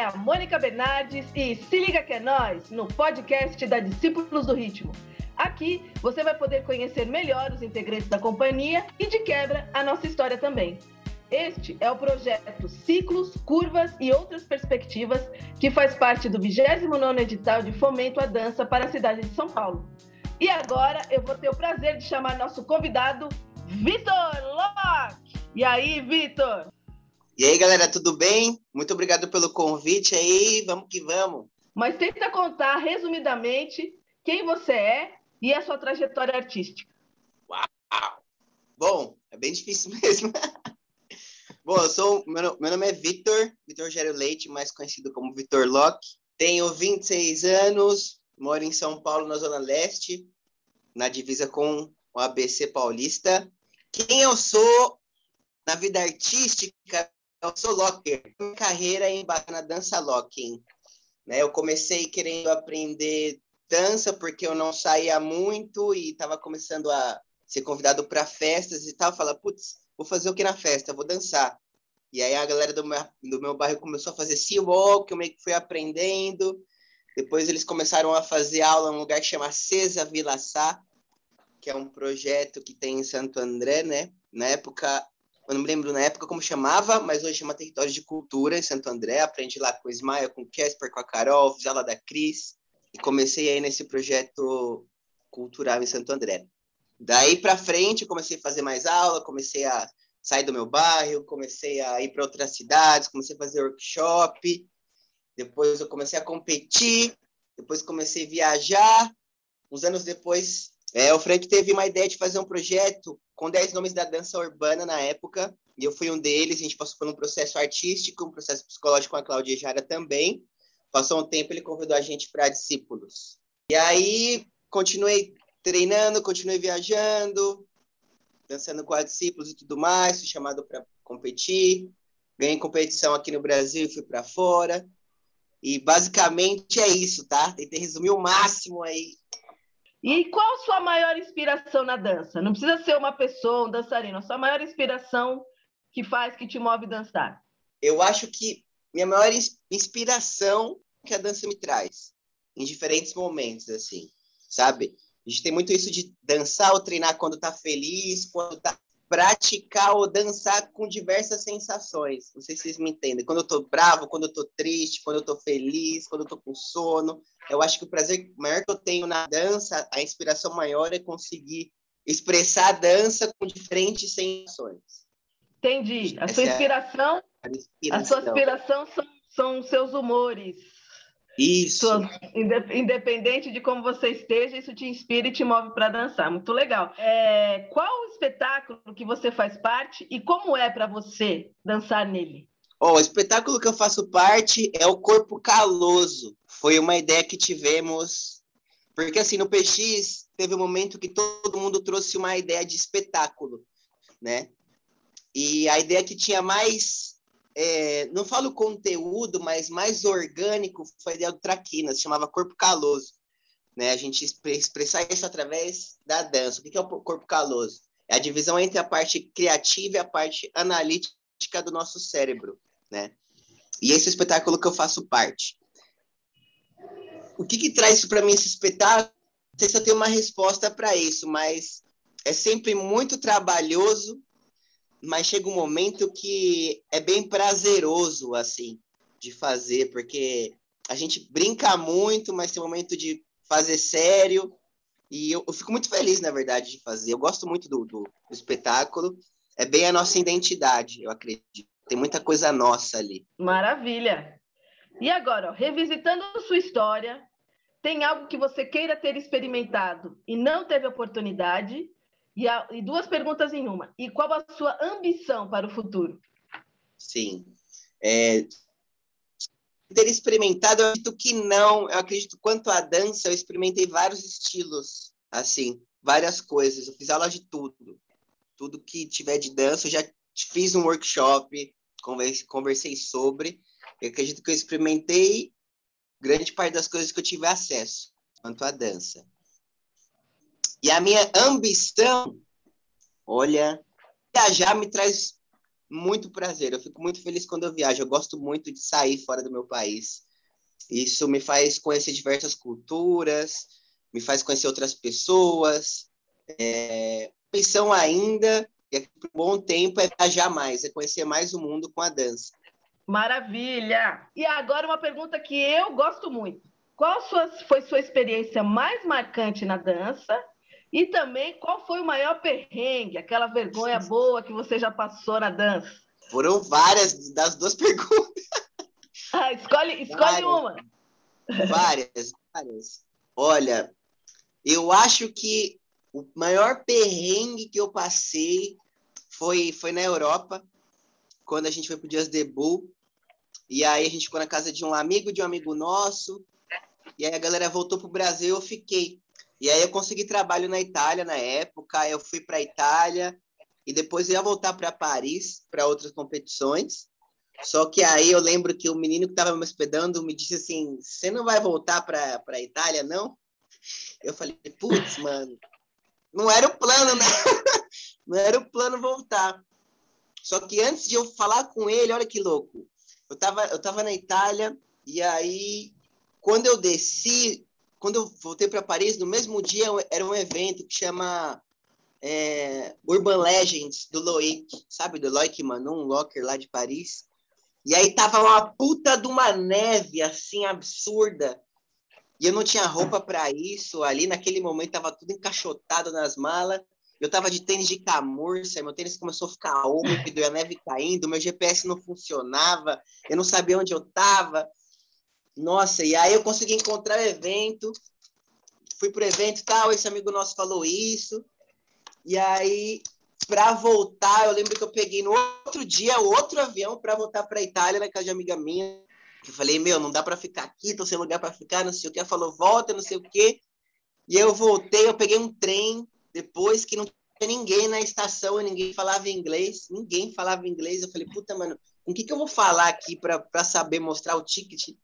é a Mônica Bernardes e se liga que é nós no podcast da Discípulos do Ritmo. Aqui você vai poder conhecer melhor os integrantes da companhia e de quebra a nossa história também. Este é o projeto Ciclos, Curvas e Outras Perspectivas, que faz parte do 29º edital de fomento à dança para a cidade de São Paulo. E agora eu vou ter o prazer de chamar nosso convidado, Vitor Locke. E aí, Vitor? E aí, galera, tudo bem? Muito obrigado pelo convite aí, vamos que vamos. Mas tenta contar resumidamente quem você é e a sua trajetória artística. Uau! Bom, é bem difícil mesmo. Bom, eu sou, meu, meu nome é Vitor, Vitor Gério Leite, mais conhecido como Vitor Locke. Tenho 26 anos, moro em São Paulo, na Zona Leste, na divisa com o ABC Paulista. Quem eu sou na vida artística, eu sou locker. Minha carreira é na dança locking. Né? Eu comecei querendo aprender dança porque eu não saía muito e estava começando a ser convidado para festas e tal. Fala, putz, vou fazer o que na festa? Vou dançar. E aí a galera do meu, do meu bairro começou a fazer sea walk, eu meio que fui aprendendo. Depois eles começaram a fazer aula num lugar que chama Cesa Vila Sá, que é um projeto que tem em Santo André, né? Na época, eu não me lembro na época como chamava, mas hoje chama Território de Cultura em Santo André. Aprendi lá com o Ismael, com o Casper, com a Carol, fiz aula da Cris. E comecei aí nesse projeto cultural em Santo André. Daí para frente, comecei a fazer mais aula, comecei a sair do meu bairro, comecei a ir para outras cidades, comecei a fazer workshop. Depois eu comecei a competir, depois comecei a viajar. Uns anos depois, é, o Frank teve uma ideia de fazer um projeto com 10 nomes da dança urbana na época, e eu fui um deles. A gente passou por um processo artístico, um processo psicológico com a Cláudia Jara também. Passou um tempo, ele convidou a gente para discípulos. E aí, continuei treinando, continuei viajando, dançando com discípulos e tudo mais, fui chamado para competir, ganhei competição aqui no Brasil e fui para fora. E basicamente é isso, tá? Tentei resumir o máximo aí. E qual sua maior inspiração na dança? Não precisa ser uma pessoa, um dançarino, a sua maior inspiração que faz, que te move a dançar? Eu acho que minha maior inspiração que a dança me traz, em diferentes momentos, assim, sabe? A gente tem muito isso de dançar ou treinar quando tá feliz, quando tá praticar ou dançar com diversas sensações. Não sei se vocês me entendem. Quando eu tô bravo, quando eu tô triste, quando eu tô feliz, quando eu tô com sono. Eu acho que o prazer maior que eu tenho na dança, a inspiração maior é conseguir expressar a dança com diferentes sensações. Entendi. A sua inspiração, é a, inspiração. a sua inspiração são, são seus humores. Isso. independente de como você esteja, isso te inspira e te move para dançar. Muito legal. É, qual o espetáculo que você faz parte e como é para você dançar nele? Oh, o espetáculo que eu faço parte é o Corpo Caloso. Foi uma ideia que tivemos. Porque, assim, no PX, teve um momento que todo mundo trouxe uma ideia de espetáculo, né? E a ideia que tinha mais é, não falo conteúdo, mas mais orgânico foi a ideia do Traquinas, se chamava Corpo Caloso. Né? A gente expressar isso através da dança. O que é o corpo caloso? É a divisão entre a parte criativa e a parte analítica do nosso cérebro. Né? E esse espetáculo que eu faço parte. O que, que traz isso para mim, esse espetáculo? Não sei se eu tenho uma resposta para isso, mas é sempre muito trabalhoso mas chega um momento que é bem prazeroso, assim, de fazer, porque a gente brinca muito, mas tem um momento de fazer sério, e eu, eu fico muito feliz, na verdade, de fazer. Eu gosto muito do, do, do espetáculo, é bem a nossa identidade, eu acredito. Tem muita coisa nossa ali. Maravilha! E agora, ó, revisitando sua história, tem algo que você queira ter experimentado e não teve oportunidade? E, a, e duas perguntas em uma. E qual a sua ambição para o futuro? Sim. É, ter experimentado, eu acredito que não. Eu acredito quanto à dança, eu experimentei vários estilos, assim, várias coisas. Eu fiz aula de tudo. Tudo que tiver de dança, eu já fiz um workshop, conversei, sobre. Eu acredito que eu experimentei grande parte das coisas que eu tive acesso quanto à dança. E a minha ambição, olha, viajar me traz muito prazer. Eu fico muito feliz quando eu viajo. Eu gosto muito de sair fora do meu país. Isso me faz conhecer diversas culturas, me faz conhecer outras pessoas. É, missão ainda, e por um bom tempo, é viajar mais, é conhecer mais o mundo com a dança. Maravilha! E agora uma pergunta que eu gosto muito. Qual sua, foi sua experiência mais marcante na dança? E também qual foi o maior perrengue, aquela vergonha boa que você já passou na dança? Foram várias das duas perguntas. Ah, escolhe escolhe várias, uma. Várias, várias. Olha, eu acho que o maior perrengue que eu passei foi, foi na Europa, quando a gente foi para o Dias de Bull. E aí a gente ficou na casa de um amigo de um amigo nosso. E aí a galera voltou pro Brasil, eu fiquei. E aí eu consegui trabalho na Itália na época, eu fui para Itália e depois ia voltar para Paris para outras competições. Só que aí eu lembro que o menino que estava me hospedando me disse assim: "Você não vai voltar para a Itália, não?" Eu falei: "Putz, mano, não era o plano, né? não era o plano voltar." Só que antes de eu falar com ele, olha que louco. Eu tava, eu tava na Itália e aí quando eu desci, quando eu voltei para Paris, no mesmo dia era um evento que chama é, Urban Legends do Loic, sabe? Do Loic Manon, um locker lá de Paris. E aí tava uma puta de uma neve assim absurda. E eu não tinha roupa para isso. Ali naquele momento tava tudo encaixotado nas malas. Eu tava de tênis de camurça, meu tênis começou a ficar úmido, a neve caindo, meu GPS não funcionava, eu não sabia onde eu tava. Nossa, e aí eu consegui encontrar o evento, fui pro evento tal, esse amigo nosso falou isso, e aí, para voltar, eu lembro que eu peguei no outro dia outro avião para voltar para Itália, na casa de amiga minha, eu falei, meu, não dá para ficar aqui, tô sem lugar para ficar, não sei o que, ela falou, volta, não sei o que, e eu voltei, eu peguei um trem, depois que não tinha ninguém na estação, ninguém falava inglês, ninguém falava inglês, eu falei, puta, mano, com o que, que eu vou falar aqui para saber mostrar o ticket?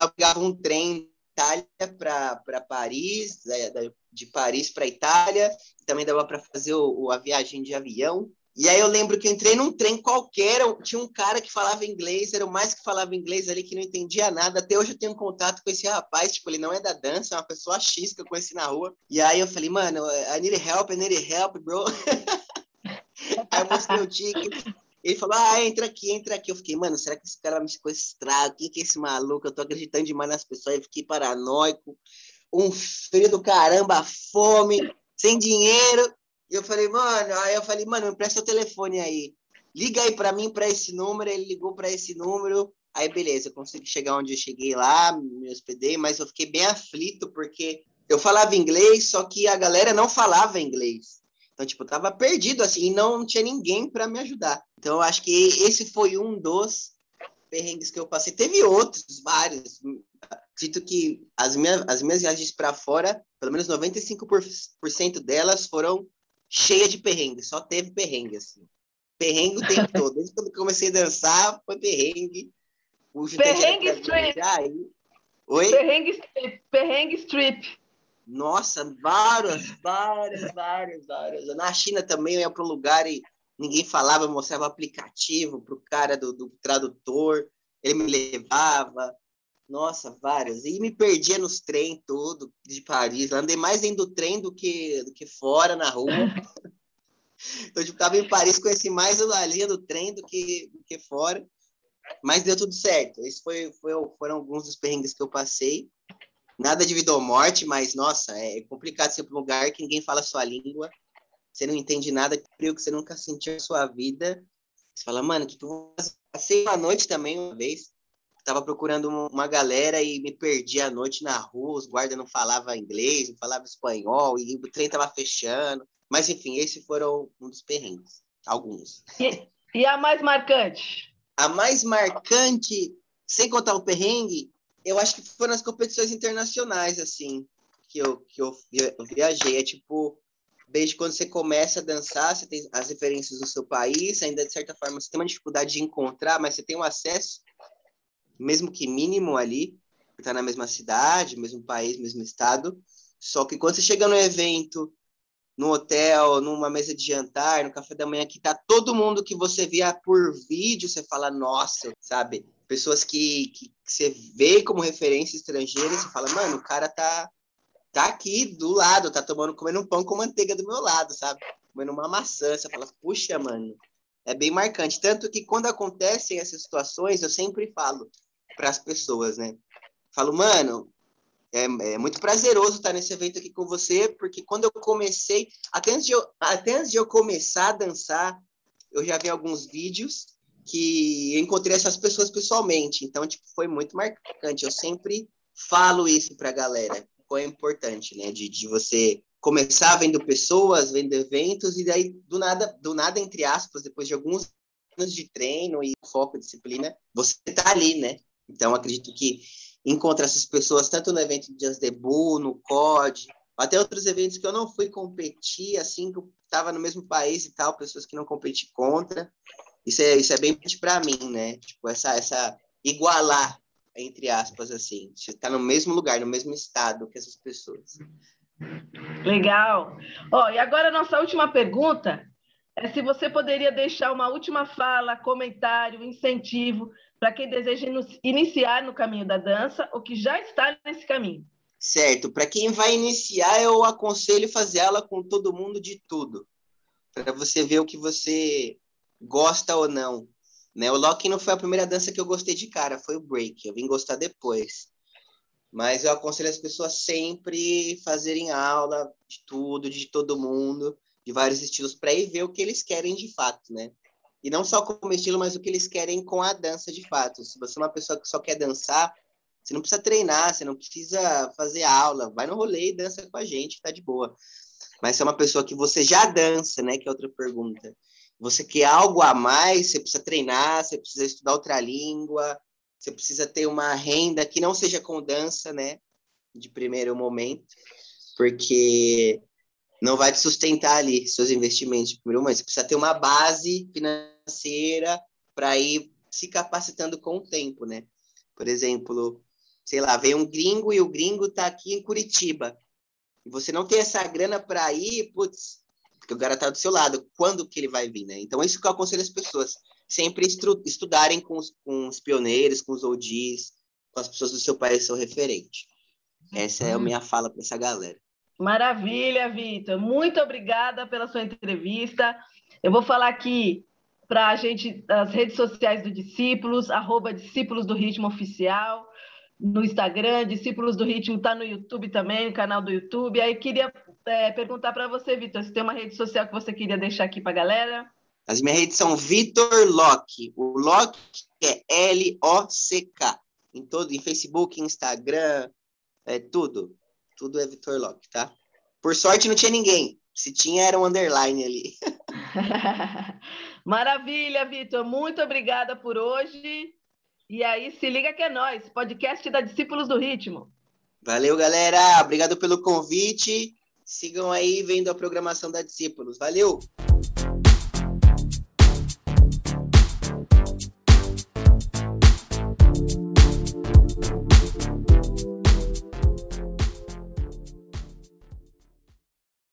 Eu pegava um trem Itália para Paris, né, de Paris para Itália, também dava para fazer o, a viagem de avião. E aí eu lembro que eu entrei num trem qualquer, tinha um cara que falava inglês, era o mais que falava inglês ali, que não entendia nada. Até hoje eu tenho contato com esse rapaz, tipo, ele não é da dança, é uma pessoa X que eu conheci na rua. E aí eu falei, mano, I need help, I need help, bro. aí eu mostrei o ticket, ele falou, ah, entra aqui, entra aqui. Eu fiquei, mano, será que esse cara vai me sequestrar? Quem que é esse maluco? Eu tô acreditando demais nas pessoas. Eu fiquei paranoico. Um frio do caramba, fome, sem dinheiro. E eu falei, mano, aí eu falei, mano, me presta o telefone aí. Liga aí para mim, para esse número. Ele ligou para esse número. Aí, beleza, eu consegui chegar onde eu cheguei lá, me hospedei, mas eu fiquei bem aflito, porque eu falava inglês, só que a galera não falava inglês. Então, tipo, eu tava perdido, assim, e não tinha ninguém para me ajudar. Então, eu acho que esse foi um dos perrengues que eu passei. Teve outros, vários. Acredito que as minhas, as minhas viagens para fora, pelo menos 95% delas foram cheias de perrengues. Só teve perrengue, assim. Perrengue o tempo todo. Desde quando comecei a dançar, foi perrengue. O perrengue strip. Oi? Perrengue strip. Perrengue strip. Nossa, várias, várias, várias, várias. Na China também eu ia para um lugar e ninguém falava, eu mostrava o aplicativo para o cara do, do, tradutor, ele me levava. Nossa, várias. E me perdia nos trem todo de Paris. Andei mais dentro do trem do que, do que fora, na rua. então, tipo, tava em Paris, conheci mais a linha do trem do que, do que fora. Mas deu tudo certo. Esses foi, foi, foram alguns dos perrengues que eu passei. Nada de vida ou morte, mas, nossa, é complicado ser para um lugar que ninguém fala a sua língua você não entende nada, que você nunca sentiu na sua vida. Você fala, mano, que, fazer? Passei uma noite também uma vez, tava procurando uma galera e me perdi à noite na rua, os guardas não falavam inglês, não falavam espanhol, e o trem tava fechando. Mas, enfim, esses foram um dos perrengues, alguns. E, e a mais marcante? A mais marcante, sem contar o perrengue, eu acho que foram as competições internacionais, assim, que eu, que eu, eu viajei. É tipo, desde quando você começa a dançar, você tem as referências do seu país, ainda de certa forma você tem uma dificuldade de encontrar, mas você tem um acesso, mesmo que mínimo ali, está na mesma cidade, mesmo país, mesmo estado. Só que quando você chega no evento no hotel, numa mesa de jantar, no café da manhã, que tá todo mundo que você via por vídeo, você fala, nossa, sabe? Pessoas que, que, que você vê como referência estrangeira, você fala, mano, o cara tá, tá aqui do lado, tá tomando, comendo um pão com manteiga do meu lado, sabe? Comendo uma maçã, você fala, puxa, mano, é bem marcante. Tanto que quando acontecem essas situações, eu sempre falo para as pessoas, né? Falo, mano, é, é, muito prazeroso estar nesse evento aqui com você, porque quando eu comecei, até antes de eu, até antes de eu começar a dançar, eu já vi alguns vídeos que eu encontrei essas pessoas pessoalmente. Então, tipo, foi muito marcante. Eu sempre falo isso para a galera. Foi importante, né? De, de você começar vendo pessoas, vendo eventos, e daí, do nada, do nada, entre aspas, depois de alguns anos de treino e foco, disciplina, você tá ali, né? Então, acredito que encontra essas pessoas tanto no evento de Just Debut, no COD, até outros eventos que eu não fui competir, assim, que eu estava no mesmo país e tal, pessoas que não competi contra. Isso é, isso é bem para mim, né? Tipo, essa, essa igualar, entre aspas, assim. Você está no mesmo lugar, no mesmo estado que essas pessoas. Legal. Ó, e agora a nossa última pergunta é se você poderia deixar uma última fala, comentário, incentivo para quem deseja iniciar no caminho da dança ou que já está nesse caminho. Certo. Para quem vai iniciar, eu aconselho fazer aula com todo mundo de tudo, para você ver o que você gosta ou não. Né? O locking não foi a primeira dança que eu gostei de cara, foi o break. Eu vim gostar depois. Mas eu aconselho as pessoas sempre fazerem aula de tudo, de todo mundo, de vários estilos, para ir ver o que eles querem de fato, né? E não só como estilo, mas o que eles querem com a dança de fato. Se você é uma pessoa que só quer dançar, você não precisa treinar, você não precisa fazer aula, vai no rolê e dança com a gente, tá de boa. Mas se é uma pessoa que você já dança, né, que é outra pergunta. Você quer algo a mais, você precisa treinar, você precisa estudar outra língua, você precisa ter uma renda que não seja com dança, né, de primeiro momento, porque não vai te sustentar ali seus investimentos de primeiro momento. Você precisa ter uma base financeira para ir se capacitando com o tempo, né? Por exemplo, sei lá, vem um gringo e o gringo está aqui em Curitiba. E você não tem essa grana para ir, putz, porque o cara tá do seu lado. Quando que ele vai vir, né? Então, isso que eu aconselho as pessoas. Sempre estu estudarem com os, com os pioneiros, com os OGs, com as pessoas do seu país seu referente. Essa é a minha fala para essa galera. Maravilha, Vitor. Muito obrigada pela sua entrevista. Eu vou falar aqui para a gente as redes sociais do Discípulos, arroba Discípulos do Ritmo Oficial, no Instagram, Discípulos do Ritmo está no YouTube também, no canal do YouTube. Aí queria é, perguntar para você, Vitor, se tem uma rede social que você queria deixar aqui para a galera. As minhas redes são Vitor Locke. O Locke é L-O-C-K. Em todo, em Facebook, Instagram, é tudo. Tudo é Vitor Locke, tá? Por sorte não tinha ninguém. Se tinha, era um underline ali. Maravilha, Vitor. Muito obrigada por hoje. E aí, se liga que é nós, podcast da Discípulos do Ritmo. Valeu, galera. Obrigado pelo convite. Sigam aí vendo a programação da Discípulos. Valeu!